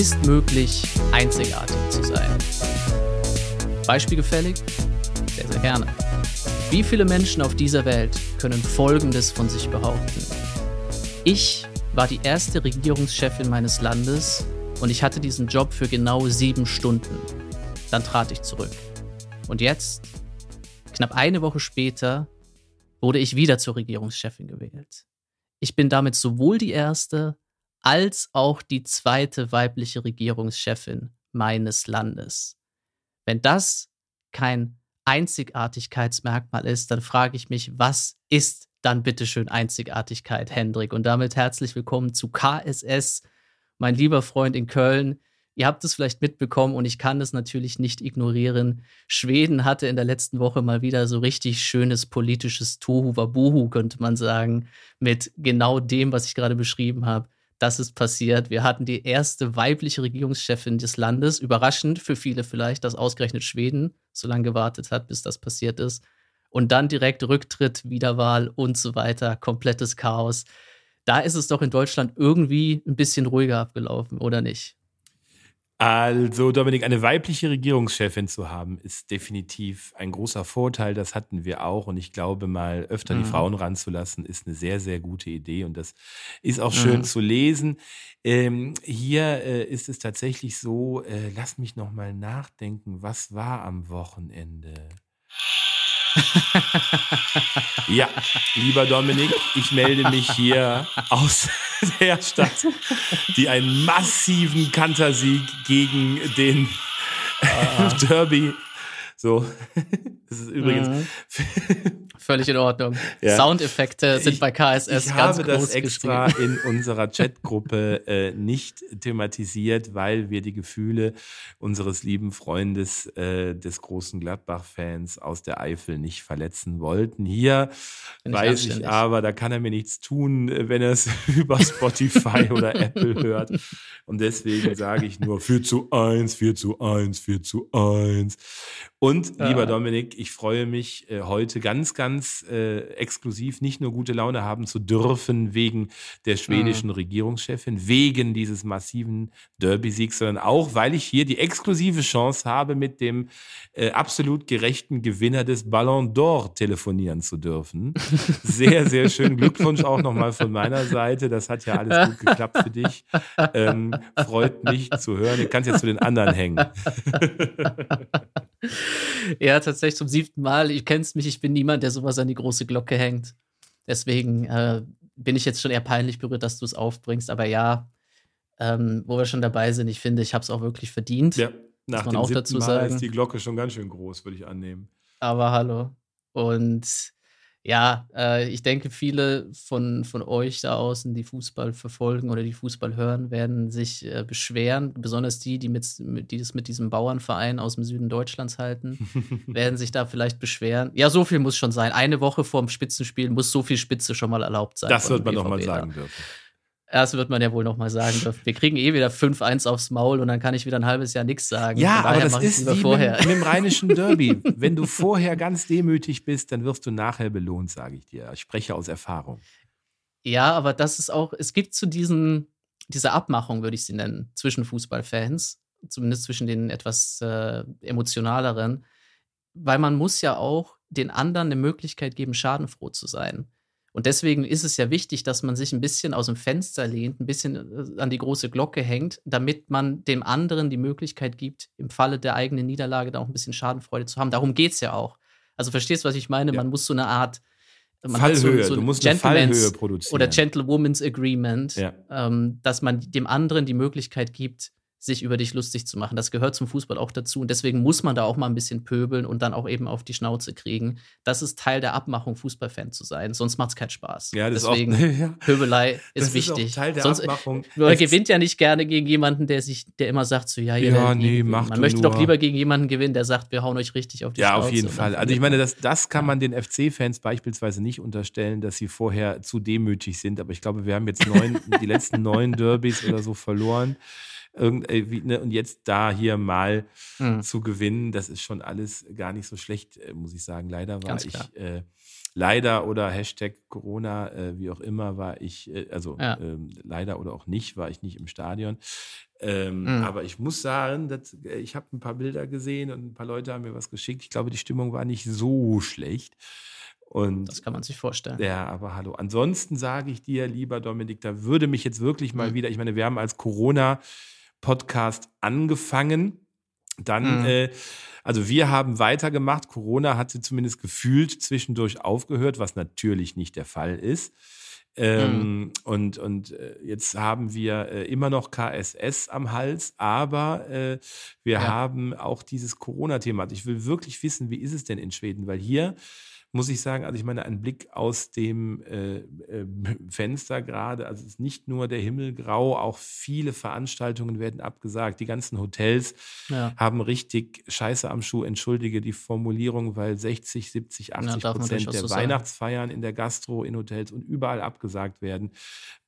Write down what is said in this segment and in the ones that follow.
ist möglich, einzigartig zu sein. Beispielgefällig? Sehr, sehr gerne. Wie viele Menschen auf dieser Welt können Folgendes von sich behaupten? Ich war die erste Regierungschefin meines Landes und ich hatte diesen Job für genau sieben Stunden. Dann trat ich zurück. Und jetzt, knapp eine Woche später, wurde ich wieder zur Regierungschefin gewählt. Ich bin damit sowohl die erste als auch die zweite weibliche Regierungschefin meines Landes. Wenn das kein Einzigartigkeitsmerkmal ist, dann frage ich mich, was ist dann bitteschön Einzigartigkeit, Hendrik? Und damit herzlich willkommen zu KSS, mein lieber Freund in Köln. Ihr habt es vielleicht mitbekommen und ich kann es natürlich nicht ignorieren. Schweden hatte in der letzten Woche mal wieder so richtig schönes politisches Tohu Wabuhu, könnte man sagen, mit genau dem, was ich gerade beschrieben habe das ist passiert. Wir hatten die erste weibliche Regierungschefin des Landes. Überraschend für viele vielleicht, dass ausgerechnet Schweden so lange gewartet hat, bis das passiert ist. Und dann direkt Rücktritt, Wiederwahl und so weiter. Komplettes Chaos. Da ist es doch in Deutschland irgendwie ein bisschen ruhiger abgelaufen, oder nicht? Also, Dominik, eine weibliche Regierungschefin zu haben, ist definitiv ein großer Vorteil. Das hatten wir auch. Und ich glaube, mal öfter mhm. die Frauen ranzulassen, ist eine sehr, sehr gute Idee. Und das ist auch schön mhm. zu lesen. Ähm, hier äh, ist es tatsächlich so, äh, lass mich noch mal nachdenken, was war am Wochenende? ja, lieber Dominik, ich melde mich hier aus der Stadt, die einen massiven Kantersieg gegen den ah. Derby so. Das ist übrigens. Mhm. Völlig in Ordnung. Ja. Soundeffekte sind ich, bei KSS ich ganz groß Ich habe das extra in unserer Chatgruppe äh, nicht thematisiert, weil wir die Gefühle unseres lieben Freundes, äh, des großen Gladbach-Fans aus der Eifel nicht verletzen wollten. Hier Bin weiß ich, ich aber, da kann er mir nichts tun, wenn er es über Spotify oder Apple hört. Und deswegen sage ich nur 4 zu 1, 4 zu 1, 4 zu 1. Und lieber Dominik, ich freue mich äh, heute ganz, ganz äh, exklusiv nicht nur gute Laune haben zu dürfen wegen der schwedischen mhm. Regierungschefin, wegen dieses massiven Derby-Siegs, sondern auch, weil ich hier die exklusive Chance habe, mit dem äh, absolut gerechten Gewinner des Ballon d'Or telefonieren zu dürfen. Sehr, sehr schön. Glückwunsch auch nochmal von meiner Seite. Das hat ja alles gut geklappt für dich. Ähm, freut mich zu hören. Du kannst jetzt zu den anderen hängen. ja, tatsächlich zum siebten Mal. Ich kennst mich, ich bin niemand, der sowas an die große Glocke hängt. Deswegen äh, bin ich jetzt schon eher peinlich berührt, dass du es aufbringst. Aber ja, ähm, wo wir schon dabei sind, ich finde, ich habe es auch wirklich verdient. Ja, nach dem auch dazu Mal sagen. ist die Glocke schon ganz schön groß, würde ich annehmen. Aber hallo. Und ja, äh, ich denke, viele von, von euch da außen, die Fußball verfolgen oder die Fußball hören, werden sich äh, beschweren. Besonders die, die, mit, die es mit diesem Bauernverein aus dem Süden Deutschlands halten, werden sich da vielleicht beschweren. Ja, so viel muss schon sein. Eine Woche vor dem Spitzenspiel muss so viel Spitze schon mal erlaubt sein. Das wird man doch mal sagen dürfen. Das wird man ja wohl noch mal sagen dürfen. Wir kriegen eh wieder 5-1 aufs Maul und dann kann ich wieder ein halbes Jahr nichts sagen. Ja, aber das ist wie vorher. Mit, mit dem rheinischen Derby. Wenn du vorher ganz demütig bist, dann wirst du nachher belohnt, sage ich dir. Ich spreche aus Erfahrung. Ja, aber das ist auch, es gibt zu diesen, dieser Abmachung, würde ich sie nennen, zwischen Fußballfans, zumindest zwischen den etwas äh, emotionaleren, weil man muss ja auch den anderen eine Möglichkeit geben, schadenfroh zu sein. Und deswegen ist es ja wichtig, dass man sich ein bisschen aus dem Fenster lehnt, ein bisschen äh, an die große Glocke hängt, damit man dem anderen die Möglichkeit gibt, im Falle der eigenen Niederlage da auch ein bisschen Schadenfreude zu haben. Darum geht es ja auch. Also verstehst du, was ich meine? Ja. Man muss so eine Art man Fallhöhe, so, so du musst eine Fallhöhe produzieren. Oder Gentlewoman's Agreement, ja. ähm, dass man dem anderen die Möglichkeit gibt, sich über dich lustig zu machen. Das gehört zum Fußball auch dazu. Und deswegen muss man da auch mal ein bisschen pöbeln und dann auch eben auf die Schnauze kriegen. Das ist Teil der Abmachung, Fußballfan zu sein. Sonst macht es keinen Spaß. Ja, das deswegen, ist auch, ja. Pöbelei ist das wichtig. Ist Teil der Sonst, Abmachung. Man gewinnt ja nicht gerne gegen jemanden, der sich, der immer sagt, so, ja, ja, nee, macht Man möchte nur. doch lieber gegen jemanden gewinnen, der sagt, wir hauen euch richtig auf die ja, Schnauze. Ja, auf jeden Fall. Also ich meine, das, das kann man den FC-Fans beispielsweise nicht unterstellen, dass sie vorher zu demütig sind. Aber ich glaube, wir haben jetzt neun, die letzten neun Derbys oder so verloren. Irgendwie, ne, und jetzt da hier mal mhm. zu gewinnen, das ist schon alles gar nicht so schlecht, äh, muss ich sagen. Leider war ich, äh, leider oder Hashtag Corona, äh, wie auch immer, war ich, äh, also ja. ähm, leider oder auch nicht, war ich nicht im Stadion. Ähm, mhm. Aber ich muss sagen, dass, äh, ich habe ein paar Bilder gesehen und ein paar Leute haben mir was geschickt. Ich glaube, die Stimmung war nicht so schlecht. Und, das kann man sich vorstellen. Ja, aber hallo. Ansonsten sage ich dir, lieber Dominik, da würde mich jetzt wirklich mal mhm. wieder, ich meine, wir haben als Corona-Podcast angefangen. Dann, mhm. äh, also wir haben weitergemacht. Corona hat sie zumindest gefühlt zwischendurch aufgehört, was natürlich nicht der Fall ist. Ähm, mhm. Und, und äh, jetzt haben wir äh, immer noch KSS am Hals, aber äh, wir ja. haben auch dieses Corona-Thema. Ich will wirklich wissen, wie ist es denn in Schweden? Weil hier muss ich sagen, also ich meine, ein Blick aus dem äh, äh, Fenster gerade, also es ist nicht nur der Himmel grau, auch viele Veranstaltungen werden abgesagt. Die ganzen Hotels ja. haben richtig Scheiße am Schuh, entschuldige die Formulierung, weil 60, 70, 80 ja, Prozent der so Weihnachtsfeiern in der Gastro, in Hotels und überall abgesagt werden.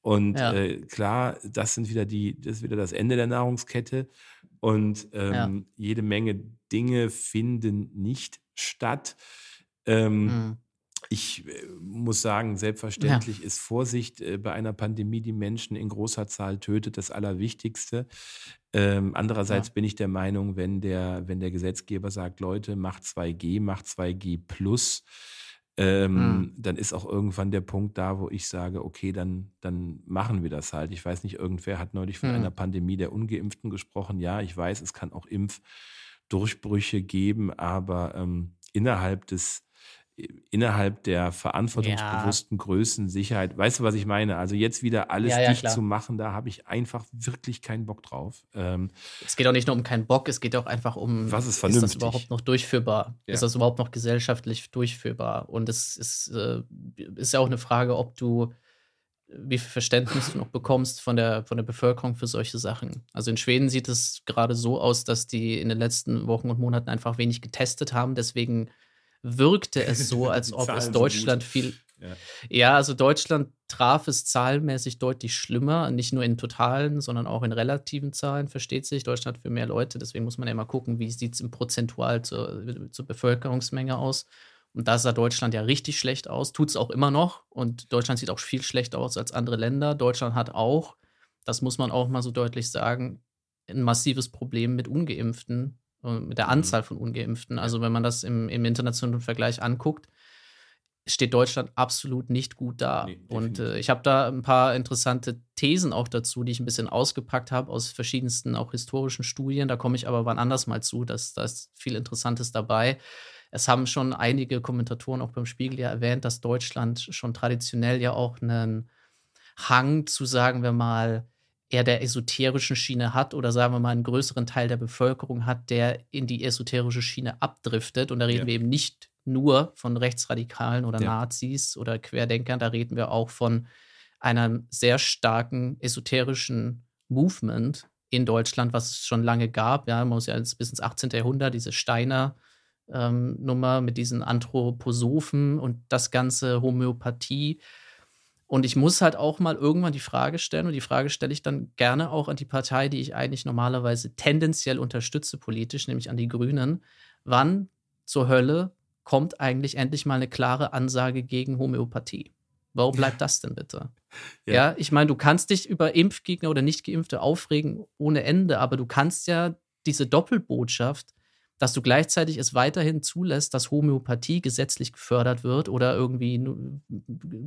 Und ja. äh, klar, das sind wieder die, das ist wieder das Ende der Nahrungskette. Und ähm, jede Menge Dinge finden nicht statt. Ähm, mhm. Ich äh, muss sagen, selbstverständlich ja. ist Vorsicht äh, bei einer Pandemie, die Menschen in großer Zahl tötet, das Allerwichtigste. Ähm, andererseits ja. bin ich der Meinung, wenn der, wenn der Gesetzgeber sagt, Leute, macht 2G, macht 2G plus, ähm, mhm. dann ist auch irgendwann der Punkt da, wo ich sage, okay, dann, dann machen wir das halt. Ich weiß nicht, irgendwer hat neulich von mhm. einer Pandemie der Ungeimpften gesprochen. Ja, ich weiß, es kann auch Impfdurchbrüche geben, aber ähm, innerhalb des innerhalb der verantwortungsbewussten ja. Größen Sicherheit. Weißt du, was ich meine? Also jetzt wieder alles ja, ja, dicht klar. zu machen, da habe ich einfach wirklich keinen Bock drauf. Ähm, es geht auch nicht nur um keinen Bock, es geht auch einfach um, was ist vernünftig? Ist das überhaupt noch durchführbar? Ist das überhaupt noch gesellschaftlich durchführbar? Und es ist, äh, ist ja auch eine Frage, ob du wie viel Verständnis du noch bekommst von der, von der Bevölkerung für solche Sachen. Also in Schweden sieht es gerade so aus, dass die in den letzten Wochen und Monaten einfach wenig getestet haben. Deswegen wirkte es so, als ob es Deutschland viel. Ja. ja, also Deutschland traf es zahlenmäßig deutlich schlimmer, nicht nur in totalen, sondern auch in relativen Zahlen, versteht sich. Deutschland hat für mehr Leute, deswegen muss man ja mal gucken, wie sieht es im Prozentual zur, zur Bevölkerungsmenge aus. Und da sah Deutschland ja richtig schlecht aus, tut es auch immer noch. Und Deutschland sieht auch viel schlechter aus als andere Länder. Deutschland hat auch, das muss man auch mal so deutlich sagen, ein massives Problem mit Ungeimpften mit der mhm. Anzahl von Ungeimpften. Also wenn man das im, im internationalen Vergleich anguckt, steht Deutschland absolut nicht gut da. Nee, und äh, ich habe da ein paar interessante Thesen auch dazu, die ich ein bisschen ausgepackt habe aus verschiedensten auch historischen Studien. Da komme ich aber wann anders mal zu. dass da ist viel Interessantes dabei. Es haben schon einige Kommentatoren auch beim Spiegel ja erwähnt, dass Deutschland schon traditionell ja auch einen Hang zu, sagen wir mal, eher der esoterischen Schiene hat oder sagen wir mal einen größeren Teil der Bevölkerung hat, der in die esoterische Schiene abdriftet. Und da reden ja. wir eben nicht nur von Rechtsradikalen oder ja. Nazis oder Querdenkern, da reden wir auch von einem sehr starken esoterischen Movement in Deutschland, was es schon lange gab. Ja, man muss ja bis ins 18. Jahrhundert diese Steiner ähm, Nummer mit diesen Anthroposophen und das ganze Homöopathie und ich muss halt auch mal irgendwann die Frage stellen, und die Frage stelle ich dann gerne auch an die Partei, die ich eigentlich normalerweise tendenziell unterstütze politisch, nämlich an die Grünen. Wann zur Hölle kommt eigentlich endlich mal eine klare Ansage gegen Homöopathie? Warum bleibt das denn bitte? Ja, ja ich meine, du kannst dich über Impfgegner oder Nichtgeimpfte aufregen ohne Ende, aber du kannst ja diese Doppelbotschaft dass du gleichzeitig es weiterhin zulässt, dass Homöopathie gesetzlich gefördert wird oder irgendwie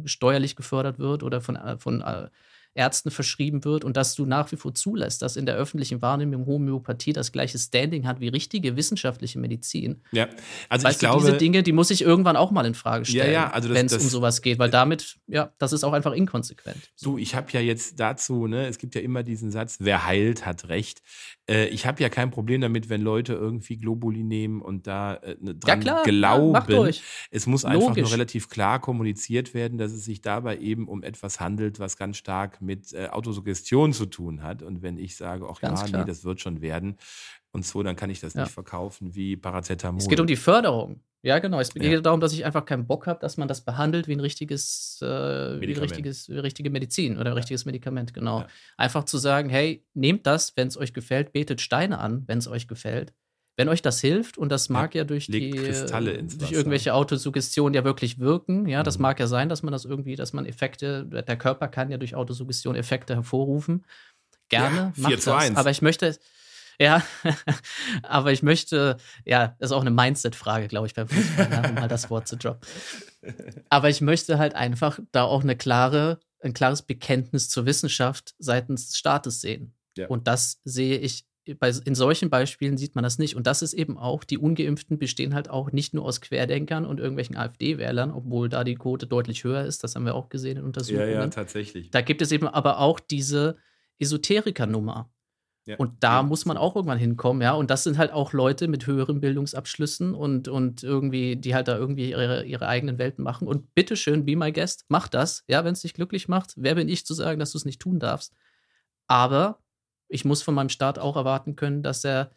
steuerlich gefördert wird oder von, äh, von äh, Ärzten verschrieben wird und dass du nach wie vor zulässt, dass in der öffentlichen Wahrnehmung Homöopathie das gleiche Standing hat wie richtige wissenschaftliche Medizin. Ja, also weißt ich du, glaube, diese Dinge, die muss ich irgendwann auch mal in Frage stellen, ja, ja, also wenn es um sowas geht, weil damit, ja, das ist auch einfach inkonsequent. Du, ich habe ja jetzt dazu, ne, es gibt ja immer diesen Satz, wer heilt, hat Recht. Äh, ich habe ja kein Problem damit, wenn Leute irgendwie Globuli nehmen und da äh, ne, dran ja, klar, glauben. Es muss einfach Logisch. nur relativ klar kommuniziert werden, dass es sich dabei eben um etwas handelt, was ganz stark mit äh, Autosuggestion zu tun hat. Und wenn ich sage, ach Ganz ja, klar. nee, das wird schon werden und so, dann kann ich das ja. nicht verkaufen wie Paracetamol. Es geht um die Förderung. Ja, genau. Es geht ja. darum, dass ich einfach keinen Bock habe, dass man das behandelt wie ein richtiges, äh, wie ein richtiges, wie richtige Medizin oder ein richtiges Medikament, genau. Einfach zu sagen, hey, nehmt das, wenn es euch gefällt, betet Steine an, wenn es euch gefällt. Wenn euch das hilft, und das mag ja, ja durch die durch irgendwelche Autosuggestionen ja wirklich wirken, ja, das mhm. mag ja sein, dass man das irgendwie, dass man Effekte, der Körper kann ja durch Autosuggestion Effekte hervorrufen. Gerne, ja, 4 zu 1. Aber ich möchte, ja, aber ich möchte, ja, das ist auch eine Mindset-Frage, glaube ich, beim Fußball, ja, um mal das Wort zu droppen. Aber ich möchte halt einfach da auch eine klare, ein klares Bekenntnis zur Wissenschaft seitens des Staates sehen. Ja. Und das sehe ich bei, in solchen Beispielen sieht man das nicht. Und das ist eben auch, die Ungeimpften bestehen halt auch nicht nur aus Querdenkern und irgendwelchen AfD-Wählern, obwohl da die Quote deutlich höher ist. Das haben wir auch gesehen in Untersuchungen. Ja, ja, tatsächlich. Da gibt es eben aber auch diese Esoteriker-Nummer. Ja. Und da ja. muss man auch irgendwann hinkommen, ja. Und das sind halt auch Leute mit höheren Bildungsabschlüssen und, und irgendwie, die halt da irgendwie ihre, ihre eigenen Welten machen. Und bitteschön, be my guest, mach das, ja, wenn es dich glücklich macht. Wer bin ich zu sagen, dass du es nicht tun darfst? Aber ich muss von meinem Staat auch erwarten können, dass er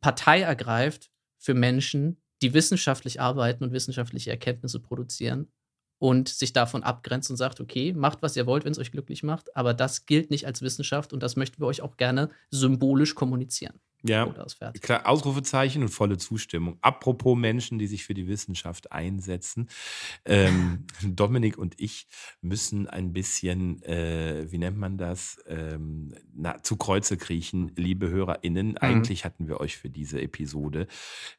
Partei ergreift für Menschen, die wissenschaftlich arbeiten und wissenschaftliche Erkenntnisse produzieren und sich davon abgrenzt und sagt, okay, macht, was ihr wollt, wenn es euch glücklich macht, aber das gilt nicht als Wissenschaft und das möchten wir euch auch gerne symbolisch kommunizieren. Ja, klar, Ausrufezeichen und volle Zustimmung. Apropos Menschen, die sich für die Wissenschaft einsetzen. Ähm, Dominik und ich müssen ein bisschen, äh, wie nennt man das, ähm, na, zu Kreuze kriechen, liebe HörerInnen. Mhm. Eigentlich hatten wir euch für diese Episode,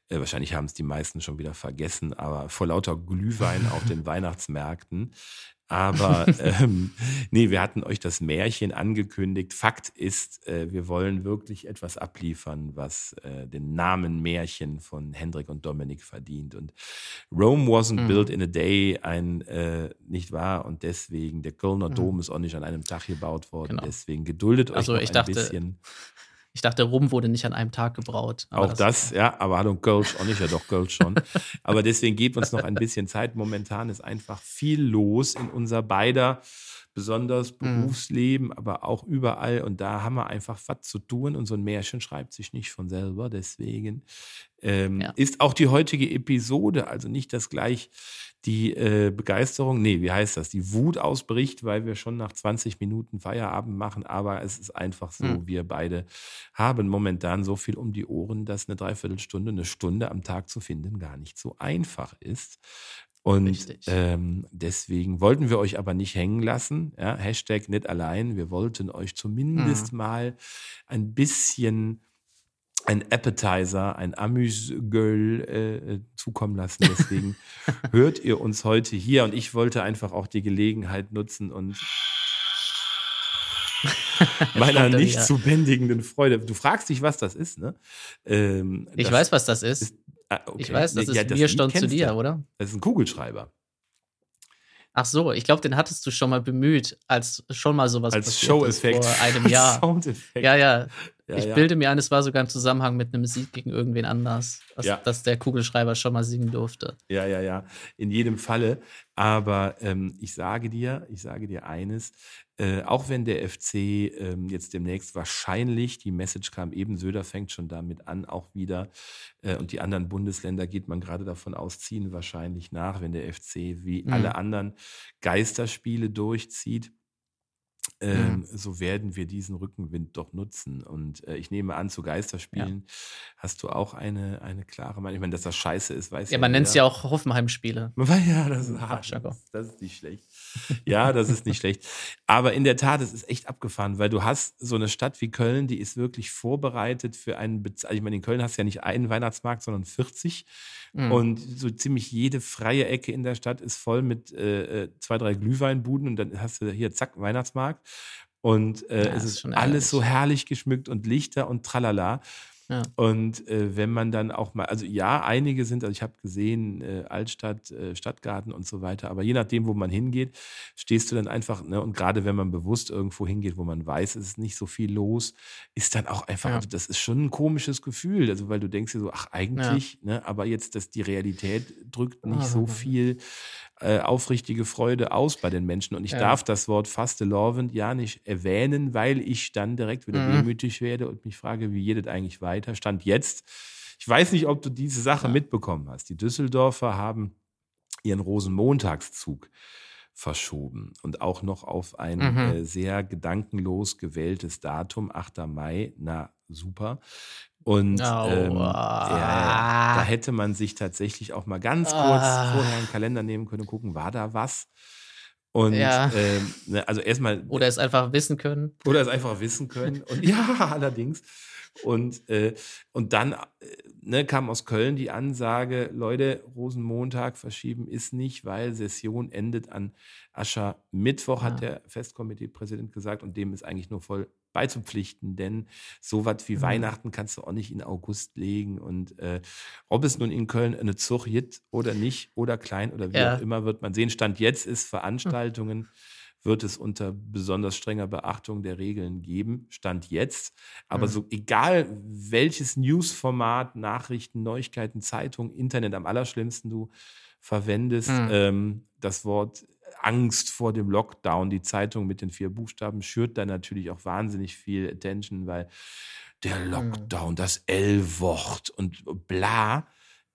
äh, wahrscheinlich haben es die meisten schon wieder vergessen, aber vor lauter Glühwein auf den Weihnachtsmärkten aber ähm, nee, wir hatten euch das Märchen angekündigt. Fakt ist, äh, wir wollen wirklich etwas abliefern, was äh, den Namen Märchen von Hendrik und Dominik verdient. Und Rome wasn't mhm. built in a day, ein äh, nicht wahr? Und deswegen, der Kölner mhm. Dom ist auch nicht an einem Tag gebaut worden. Genau. Deswegen geduldet euch also, noch ein dachte, bisschen. Ich dachte, Rum wurde nicht an einem Tag gebraut. auch das, das, ja, aber hallo, Kölsch auch nicht, ja doch, Kölsch schon. aber deswegen gebt uns noch ein bisschen Zeit. Momentan ist einfach viel los in unser beider besonders mhm. Berufsleben, mhm. aber auch überall. Und da haben wir einfach was zu tun. Und so ein Märchen schreibt sich nicht von selber. Deswegen ähm, ja. ist auch die heutige Episode, also nicht das gleich die äh, Begeisterung, nee, wie heißt das, die Wut ausbricht, weil wir schon nach 20 Minuten Feierabend machen, aber es ist einfach so, mhm. wir beide haben momentan so viel um die Ohren, dass eine Dreiviertelstunde, eine Stunde am Tag zu finden gar nicht so einfach ist. Und ähm, deswegen wollten wir euch aber nicht hängen lassen. Ja? Hashtag nicht allein. Wir wollten euch zumindest mhm. mal ein bisschen ein Appetizer, ein Amüsgöl äh, zukommen lassen. Deswegen hört ihr uns heute hier und ich wollte einfach auch die Gelegenheit nutzen und meiner nicht zu bändigenden Freude. Du fragst dich, was das ist, ne? Ähm, ich weiß, was das ist. ist ah, okay. Ich weiß, das ist ja, das mir stand zu dir, oder? Das ist ein Kugelschreiber. Ach so, ich glaube, den hattest du schon mal bemüht, als schon mal sowas als Show-Effekt vor einem Jahr. Soundeffekt. Ja, ja. ja ich ja. bilde mir ein, es war sogar im Zusammenhang mit einem Sieg gegen irgendwen anders, dass, ja. dass, der Kugelschreiber schon mal singen durfte. Ja, ja, ja. In jedem Falle. Aber ähm, ich sage dir, ich sage dir eines, äh, auch wenn der FC ähm, jetzt demnächst wahrscheinlich, die Message kam eben, Söder fängt schon damit an, auch wieder, äh, und die anderen Bundesländer geht man gerade davon aus, ziehen wahrscheinlich nach, wenn der FC wie mhm. alle anderen Geisterspiele durchzieht. Ähm, mhm. so werden wir diesen Rückenwind doch nutzen. Und äh, ich nehme an, zu Geisterspielen ja. hast du auch eine, eine klare Meinung. Ich meine, dass das scheiße ist, weiß ja. Ja, man nennt es ja auch Hoffenheim-Spiele. Ja, das ist, hart, das, das ist nicht schlecht. Ja, das ist nicht schlecht. Aber in der Tat, es ist echt abgefahren, weil du hast so eine Stadt wie Köln, die ist wirklich vorbereitet für einen, Bez also ich meine, in Köln hast du ja nicht einen Weihnachtsmarkt, sondern 40. Mhm. Und so ziemlich jede freie Ecke in der Stadt ist voll mit äh, äh zwei, drei Glühweinbuden und dann hast du hier, zack, Weihnachtsmarkt. Und äh, ja, es ist, ist alles so herrlich geschmückt und Lichter und tralala. Ja. Und äh, wenn man dann auch mal, also ja, einige sind, also ich habe gesehen, äh, Altstadt, äh, Stadtgarten und so weiter, aber je nachdem, wo man hingeht, stehst du dann einfach, ne, und gerade wenn man bewusst irgendwo hingeht, wo man weiß, es ist nicht so viel los, ist dann auch einfach, ja. also das ist schon ein komisches Gefühl, also weil du denkst dir so, ach eigentlich, ja. ne, aber jetzt, dass die Realität drückt nicht so viel äh, aufrichtige Freude aus bei den Menschen. Und ich ja. darf das Wort Fastelovend ja nicht erwähnen, weil ich dann direkt wieder mhm. wehmütig werde und mich frage, wie geht es eigentlich weiter? Stand jetzt. Ich weiß nicht, ob du diese Sache ja. mitbekommen hast. Die Düsseldorfer haben ihren Rosenmontagszug verschoben und auch noch auf ein mhm. äh, sehr gedankenlos gewähltes Datum, 8. Mai. Na, super. Und oh, ähm, ja, da hätte man sich tatsächlich auch mal ganz kurz ah. vorher einen Kalender nehmen können gucken, war da was? Und ja. ähm, ne, also erstmal. Oder es einfach wissen können. Oder es einfach wissen können. Und ja, allerdings. Und, äh, und dann äh, ne, kam aus Köln die Ansage, Leute, Rosenmontag verschieben ist nicht, weil Session endet an Aschermittwoch, ja. hat der Festkomiteepräsident gesagt. Und dem ist eigentlich nur voll beizupflichten, denn so was wie mhm. Weihnachten kannst du auch nicht in August legen. Und äh, ob es nun in Köln eine Zug gibt oder nicht, oder klein oder wie ja. auch immer, wird man sehen. Stand jetzt ist Veranstaltungen. Mhm wird es unter besonders strenger Beachtung der Regeln geben, Stand jetzt. Aber mhm. so egal welches Newsformat, Nachrichten, Neuigkeiten, Zeitung, Internet, am allerschlimmsten du verwendest, mhm. ähm, das Wort Angst vor dem Lockdown, die Zeitung mit den vier Buchstaben, schürt da natürlich auch wahnsinnig viel Attention, weil der. Lockdown, das L-Wort und bla.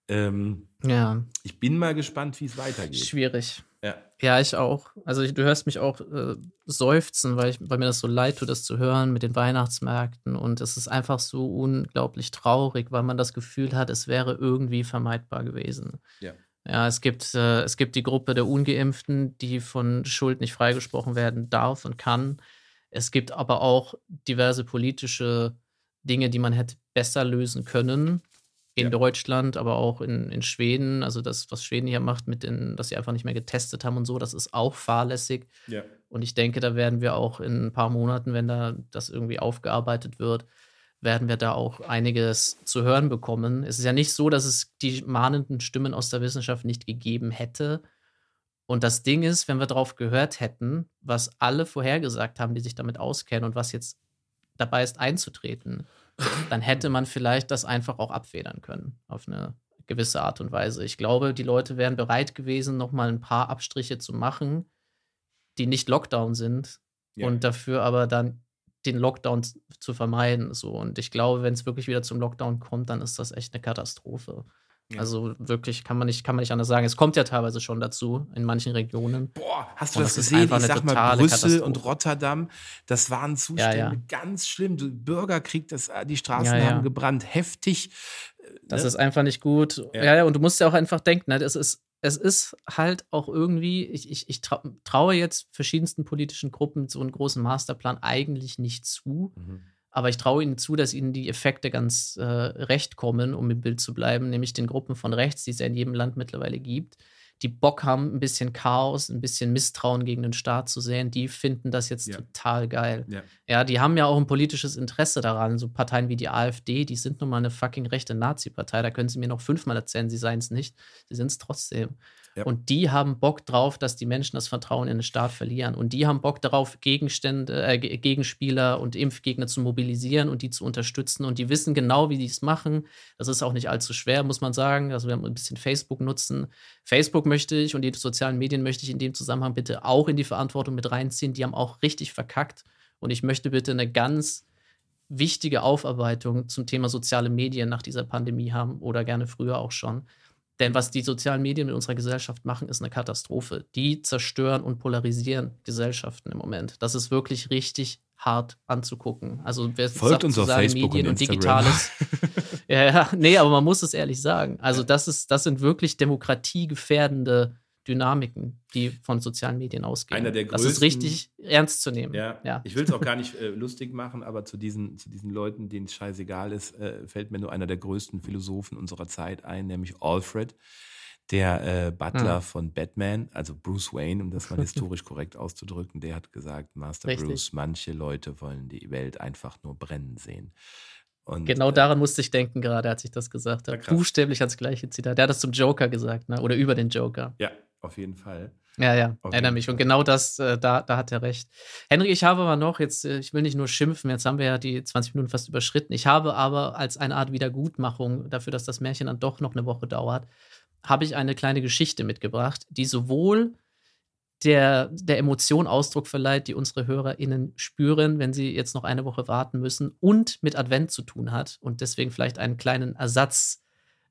Ähm, ja. Ich bin mal gespannt, wie es weitergeht. Schwierig. Ja. Ja, ich auch. Also ich, du hörst mich auch äh, seufzen, weil, ich, weil mir das so leid tut, das zu hören mit den Weihnachtsmärkten. Und es ist einfach so unglaublich traurig, weil man das Gefühl hat, es wäre irgendwie vermeidbar gewesen. Ja. Ja, es gibt, äh, es gibt die Gruppe der Ungeimpften, die von Schuld nicht freigesprochen werden darf und kann. Es gibt aber auch diverse politische Dinge, die man hätte besser lösen können in ja. Deutschland, aber auch in, in Schweden. Also das, was Schweden hier macht, mit den, dass sie einfach nicht mehr getestet haben und so, das ist auch fahrlässig. Ja. Und ich denke, da werden wir auch in ein paar Monaten, wenn da das irgendwie aufgearbeitet wird, werden wir da auch einiges zu hören bekommen. Es ist ja nicht so, dass es die mahnenden Stimmen aus der Wissenschaft nicht gegeben hätte. Und das Ding ist, wenn wir darauf gehört hätten, was alle vorhergesagt haben, die sich damit auskennen und was jetzt dabei ist einzutreten, dann hätte man vielleicht das einfach auch abfedern können auf eine gewisse Art und Weise. Ich glaube, die Leute wären bereit gewesen, nochmal ein paar Abstriche zu machen, die nicht Lockdown sind ja. und dafür aber dann den Lockdown zu vermeiden. So. Und ich glaube, wenn es wirklich wieder zum Lockdown kommt, dann ist das echt eine Katastrophe. Ja. Also wirklich kann man, nicht, kann man nicht anders sagen. Es kommt ja teilweise schon dazu in manchen Regionen. Boah, hast du das, das gesehen? Ich sag mal, Brüssel und Rotterdam, das waren Zustände ja, ja. ganz schlimm. Bürgerkrieg, das, äh, die Straßen haben gebrannt, heftig. Äh, das ne? ist einfach nicht gut. Ja. ja, und du musst ja auch einfach denken, ne? es, ist, es ist halt auch irgendwie, ich, ich, ich traue jetzt verschiedensten politischen Gruppen so einen großen Masterplan eigentlich nicht zu. Mhm aber ich traue ihnen zu, dass ihnen die Effekte ganz äh, recht kommen, um im Bild zu bleiben, nämlich den Gruppen von rechts, die es ja in jedem Land mittlerweile gibt, die Bock haben, ein bisschen Chaos, ein bisschen Misstrauen gegen den Staat zu sehen, die finden das jetzt ja. total geil. Ja. ja. die haben ja auch ein politisches Interesse daran. So Parteien wie die AfD, die sind nun mal eine fucking rechte Nazi-Partei. Da können sie mir noch fünfmal erzählen, sie seien es nicht. Sie sind es trotzdem. Ja. Und die haben Bock drauf, dass die Menschen das Vertrauen in den Staat verlieren. Und die haben Bock darauf, Gegenstände, äh, Gegenspieler und Impfgegner zu mobilisieren und die zu unterstützen. Und die wissen genau, wie die es machen. Das ist auch nicht allzu schwer, muss man sagen. Also wir haben ein bisschen Facebook nutzen. Facebook möchte ich und die sozialen Medien möchte ich in dem Zusammenhang bitte auch in die Verantwortung mit reinziehen. Die haben auch richtig verkackt. Und ich möchte bitte eine ganz wichtige Aufarbeitung zum Thema soziale Medien nach dieser Pandemie haben oder gerne früher auch schon. Denn was die sozialen Medien mit unserer Gesellschaft machen, ist eine Katastrophe. Die zerstören und polarisieren Gesellschaften im Moment. Das ist wirklich richtig hart anzugucken. Also wer folgt uns auf Facebook Medien und, und Digitales. ja, ja, nee, aber man muss es ehrlich sagen. Also das ist, das sind wirklich demokratiegefährdende Dynamiken, die von sozialen Medien ausgehen. Einer der größten, das ist richtig ernst zu nehmen. Ja, ja. Ich will es auch gar nicht äh, lustig machen, aber zu diesen, zu diesen Leuten, denen es scheißegal ist, äh, fällt mir nur einer der größten Philosophen unserer Zeit ein, nämlich Alfred, der äh, Butler hm. von Batman, also Bruce Wayne, um das mal historisch korrekt auszudrücken, der hat gesagt, Master richtig. Bruce, manche Leute wollen die Welt einfach nur brennen sehen. Und, genau äh, daran musste ich denken gerade, als ich das gesagt habe. Buchstäblich ans gleiche Zitat. Der hat das zum Joker gesagt, ne? oder über den Joker. Ja, auf jeden Fall. Ja, ja, auf erinnere mich. Und genau das, äh, da, da hat er recht. Henry, ich habe aber noch, jetzt, äh, ich will nicht nur schimpfen, jetzt haben wir ja die 20 Minuten fast überschritten. Ich habe aber als eine Art Wiedergutmachung dafür, dass das Märchen dann doch noch eine Woche dauert, habe ich eine kleine Geschichte mitgebracht, die sowohl der, der Emotion Ausdruck verleiht, die unsere HörerInnen spüren, wenn sie jetzt noch eine Woche warten müssen und mit Advent zu tun hat und deswegen vielleicht einen kleinen Ersatz,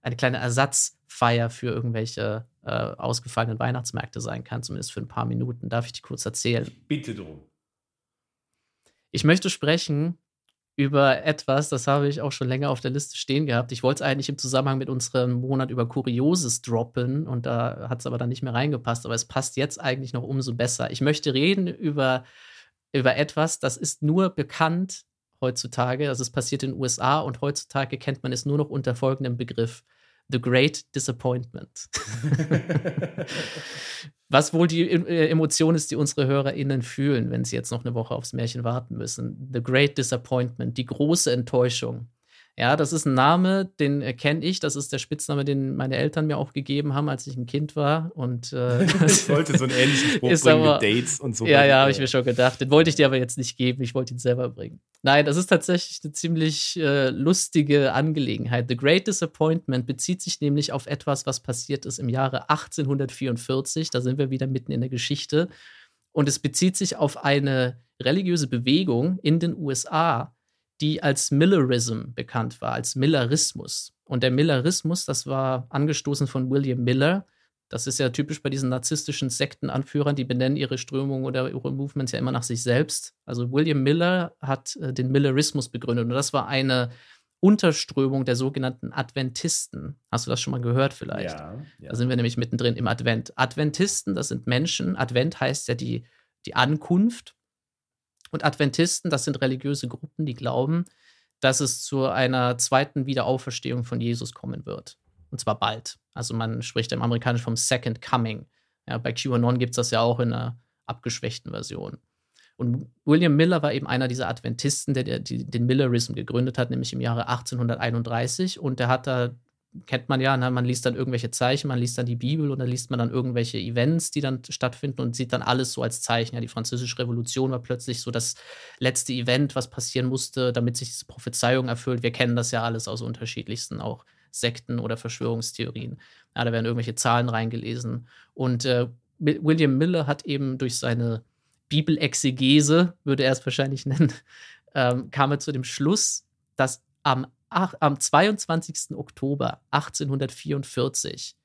eine kleine Ersatzfeier für irgendwelche äh, ausgefallenen Weihnachtsmärkte sein kann, zumindest für ein paar Minuten. Darf ich die kurz erzählen? Bitte drum. Ich möchte sprechen über etwas, das habe ich auch schon länger auf der Liste stehen gehabt. Ich wollte es eigentlich im Zusammenhang mit unserem Monat über Kurioses droppen und da hat es aber dann nicht mehr reingepasst. Aber es passt jetzt eigentlich noch umso besser. Ich möchte reden über, über etwas, das ist nur bekannt heutzutage. Also es passiert in den USA und heutzutage kennt man es nur noch unter folgendem Begriff. The Great Disappointment. Was wohl die äh, Emotion ist, die unsere HörerInnen fühlen, wenn sie jetzt noch eine Woche aufs Märchen warten müssen. The Great Disappointment, die große Enttäuschung. Ja, das ist ein Name, den äh, kenne ich. Das ist der Spitzname, den meine Eltern mir auch gegeben haben, als ich ein Kind war. Und äh, ich wollte so einen ähnlichen Spruch bringen aber, mit Dates und so. Ja, ja, habe ich mir schon gedacht. Den wollte ich dir aber jetzt nicht geben. Ich wollte ihn selber bringen. Nein, das ist tatsächlich eine ziemlich äh, lustige Angelegenheit. The Great Disappointment bezieht sich nämlich auf etwas, was passiert ist im Jahre 1844. Da sind wir wieder mitten in der Geschichte. Und es bezieht sich auf eine religiöse Bewegung in den USA, die als Millerism bekannt war, als Millerismus. Und der Millerismus, das war angestoßen von William Miller. Das ist ja typisch bei diesen narzisstischen Sektenanführern, die benennen ihre Strömungen oder ihre Movements ja immer nach sich selbst. Also William Miller hat äh, den Millerismus begründet und das war eine Unterströmung der sogenannten Adventisten. Hast du das schon mal gehört vielleicht? Ja, ja. Da sind wir nämlich mittendrin im Advent. Adventisten, das sind Menschen. Advent heißt ja die, die Ankunft. Und Adventisten, das sind religiöse Gruppen, die glauben, dass es zu einer zweiten Wiederauferstehung von Jesus kommen wird. Und zwar bald. Also man spricht im Amerikanischen vom Second Coming. Ja, bei QAnon gibt es das ja auch in einer abgeschwächten Version. Und William Miller war eben einer dieser Adventisten, der, der den Millerism gegründet hat, nämlich im Jahre 1831. Und der hat da kennt man ja, ne? man liest dann irgendwelche Zeichen, man liest dann die Bibel und dann liest man dann irgendwelche Events, die dann stattfinden und sieht dann alles so als Zeichen. Ja, die Französische Revolution war plötzlich so das letzte Event, was passieren musste, damit sich diese Prophezeiung erfüllt. Wir kennen das ja alles aus unterschiedlichsten auch Sekten oder Verschwörungstheorien. Ja, da werden irgendwelche Zahlen reingelesen. Und äh, William Miller hat eben durch seine Bibelexegese, würde er es wahrscheinlich nennen, ähm, kam er zu dem Schluss, dass am am 22. Oktober 1844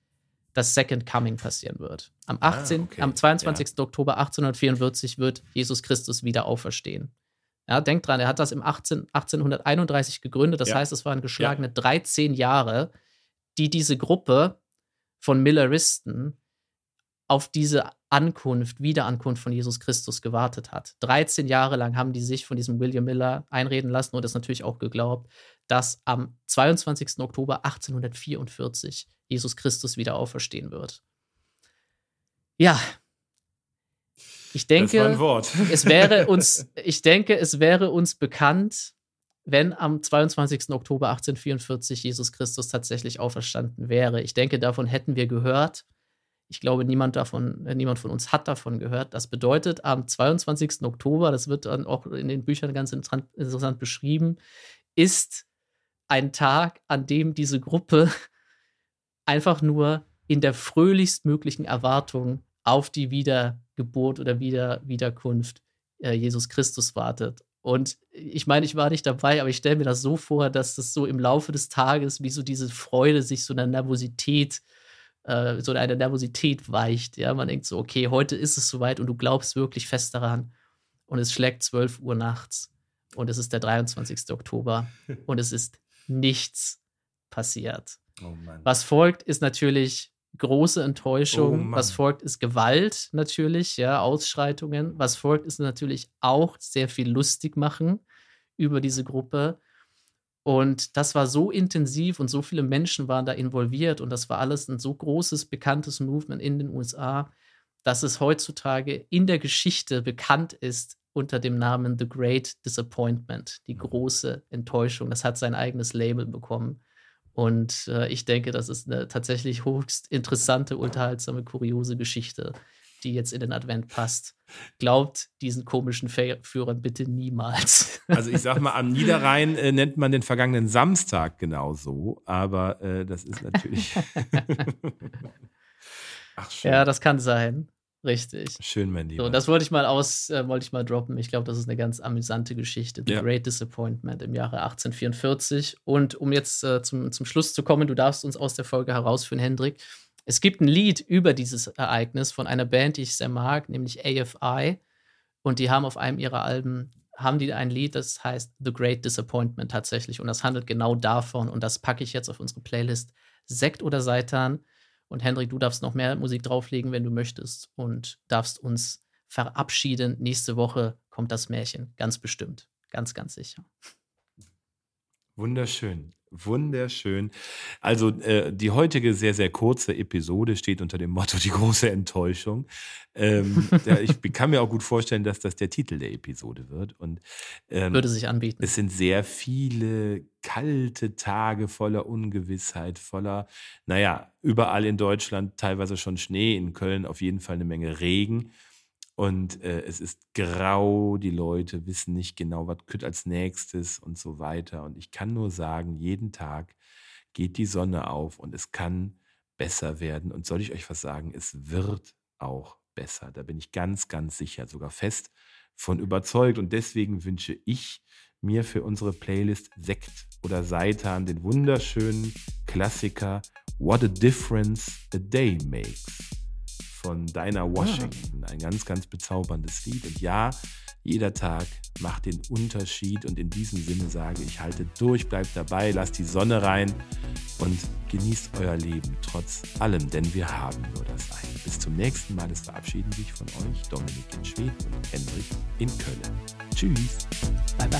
das Second Coming passieren wird. Am, 18, ah, okay. am 22. Ja. Oktober 1844 wird Jesus Christus wieder auferstehen. Ja, denkt dran, er hat das im 18, 1831 gegründet. Das ja. heißt, es waren geschlagene ja. 13 Jahre, die diese Gruppe von Milleristen auf diese Ankunft, Wiederankunft von Jesus Christus gewartet hat. 13 Jahre lang haben die sich von diesem William Miller einreden lassen und es natürlich auch geglaubt, dass am 22. Oktober 1844 Jesus Christus wieder auferstehen wird. Ja, ich denke, es wäre uns, ich denke, es wäre uns bekannt, wenn am 22. Oktober 1844 Jesus Christus tatsächlich auferstanden wäre. Ich denke, davon hätten wir gehört. Ich glaube, niemand davon, äh, niemand von uns hat davon gehört. Das bedeutet, am 22. Oktober, das wird dann auch in den Büchern ganz interessant beschrieben, ist ein Tag, an dem diese Gruppe einfach nur in der fröhlichst möglichen Erwartung auf die Wiedergeburt oder Wieder Wiederkunft äh, Jesus Christus wartet. Und ich meine, ich war nicht dabei, aber ich stelle mir das so vor, dass das so im Laufe des Tages, wie so diese Freude sich so einer Nervosität, äh, so eine Nervosität weicht. Ja, man denkt so, okay, heute ist es soweit und du glaubst wirklich fest daran. Und es schlägt 12 Uhr nachts und es ist der 23. Oktober und es ist nichts passiert. Oh Was folgt, ist natürlich große Enttäuschung. Oh Was folgt, ist Gewalt natürlich, ja, Ausschreitungen. Was folgt, ist natürlich auch sehr viel lustig machen über diese Gruppe. Und das war so intensiv und so viele Menschen waren da involviert und das war alles ein so großes, bekanntes Movement in den USA, dass es heutzutage in der Geschichte bekannt ist unter dem Namen The Great Disappointment, die große Enttäuschung. Das hat sein eigenes Label bekommen. Und äh, ich denke, das ist eine tatsächlich höchst interessante, unterhaltsame, kuriose Geschichte, die jetzt in den Advent passt. Glaubt diesen komischen Führern bitte niemals. Also ich sag mal, am Niederrhein äh, nennt man den vergangenen Samstag genauso, aber äh, das ist natürlich. Ach, schön. Ja, das kann sein. Richtig. Schön, mein Lieber. So, das wollte ich mal aus, äh, wollte ich mal droppen. Ich glaube, das ist eine ganz amüsante Geschichte. The ja. Great Disappointment im Jahre 1844. Und um jetzt äh, zum, zum Schluss zu kommen, du darfst uns aus der Folge herausführen, Hendrik. Es gibt ein Lied über dieses Ereignis von einer Band, die ich sehr mag, nämlich AFI. Und die haben auf einem ihrer Alben haben die ein Lied, das heißt The Great Disappointment tatsächlich. Und das handelt genau davon. Und das packe ich jetzt auf unsere Playlist. Sekt oder Seitan. Und Hendrik, du darfst noch mehr Musik drauflegen, wenn du möchtest. Und darfst uns verabschieden. Nächste Woche kommt das Märchen. Ganz bestimmt. Ganz, ganz sicher. Wunderschön. Wunderschön. Also äh, die heutige sehr, sehr kurze Episode steht unter dem Motto Die große Enttäuschung. Ähm, der, ich kann mir auch gut vorstellen, dass das der Titel der Episode wird. Und, ähm, Würde sich anbieten. Es sind sehr viele kalte Tage voller Ungewissheit, voller, naja, überall in Deutschland teilweise schon Schnee, in Köln auf jeden Fall eine Menge Regen. Und äh, es ist grau, die Leute wissen nicht genau, was kütt als nächstes und so weiter. Und ich kann nur sagen, jeden Tag geht die Sonne auf und es kann besser werden. Und soll ich euch was sagen, es wird auch besser. Da bin ich ganz, ganz sicher, sogar fest von überzeugt. Und deswegen wünsche ich mir für unsere Playlist Sekt oder Seitan den wunderschönen Klassiker What a Difference a Day Makes von Dinah ah. Washington. Ein ganz, ganz bezauberndes Lied. Und ja, jeder Tag macht den Unterschied. Und in diesem Sinne sage ich, haltet durch, bleibt dabei, lasst die Sonne rein und genießt euer Leben trotz allem, denn wir haben nur das eine. Bis zum nächsten Mal. Es verabschieden sich von euch Dominik in Schweden und Hendrik in Köln. Tschüss. Bye, bye.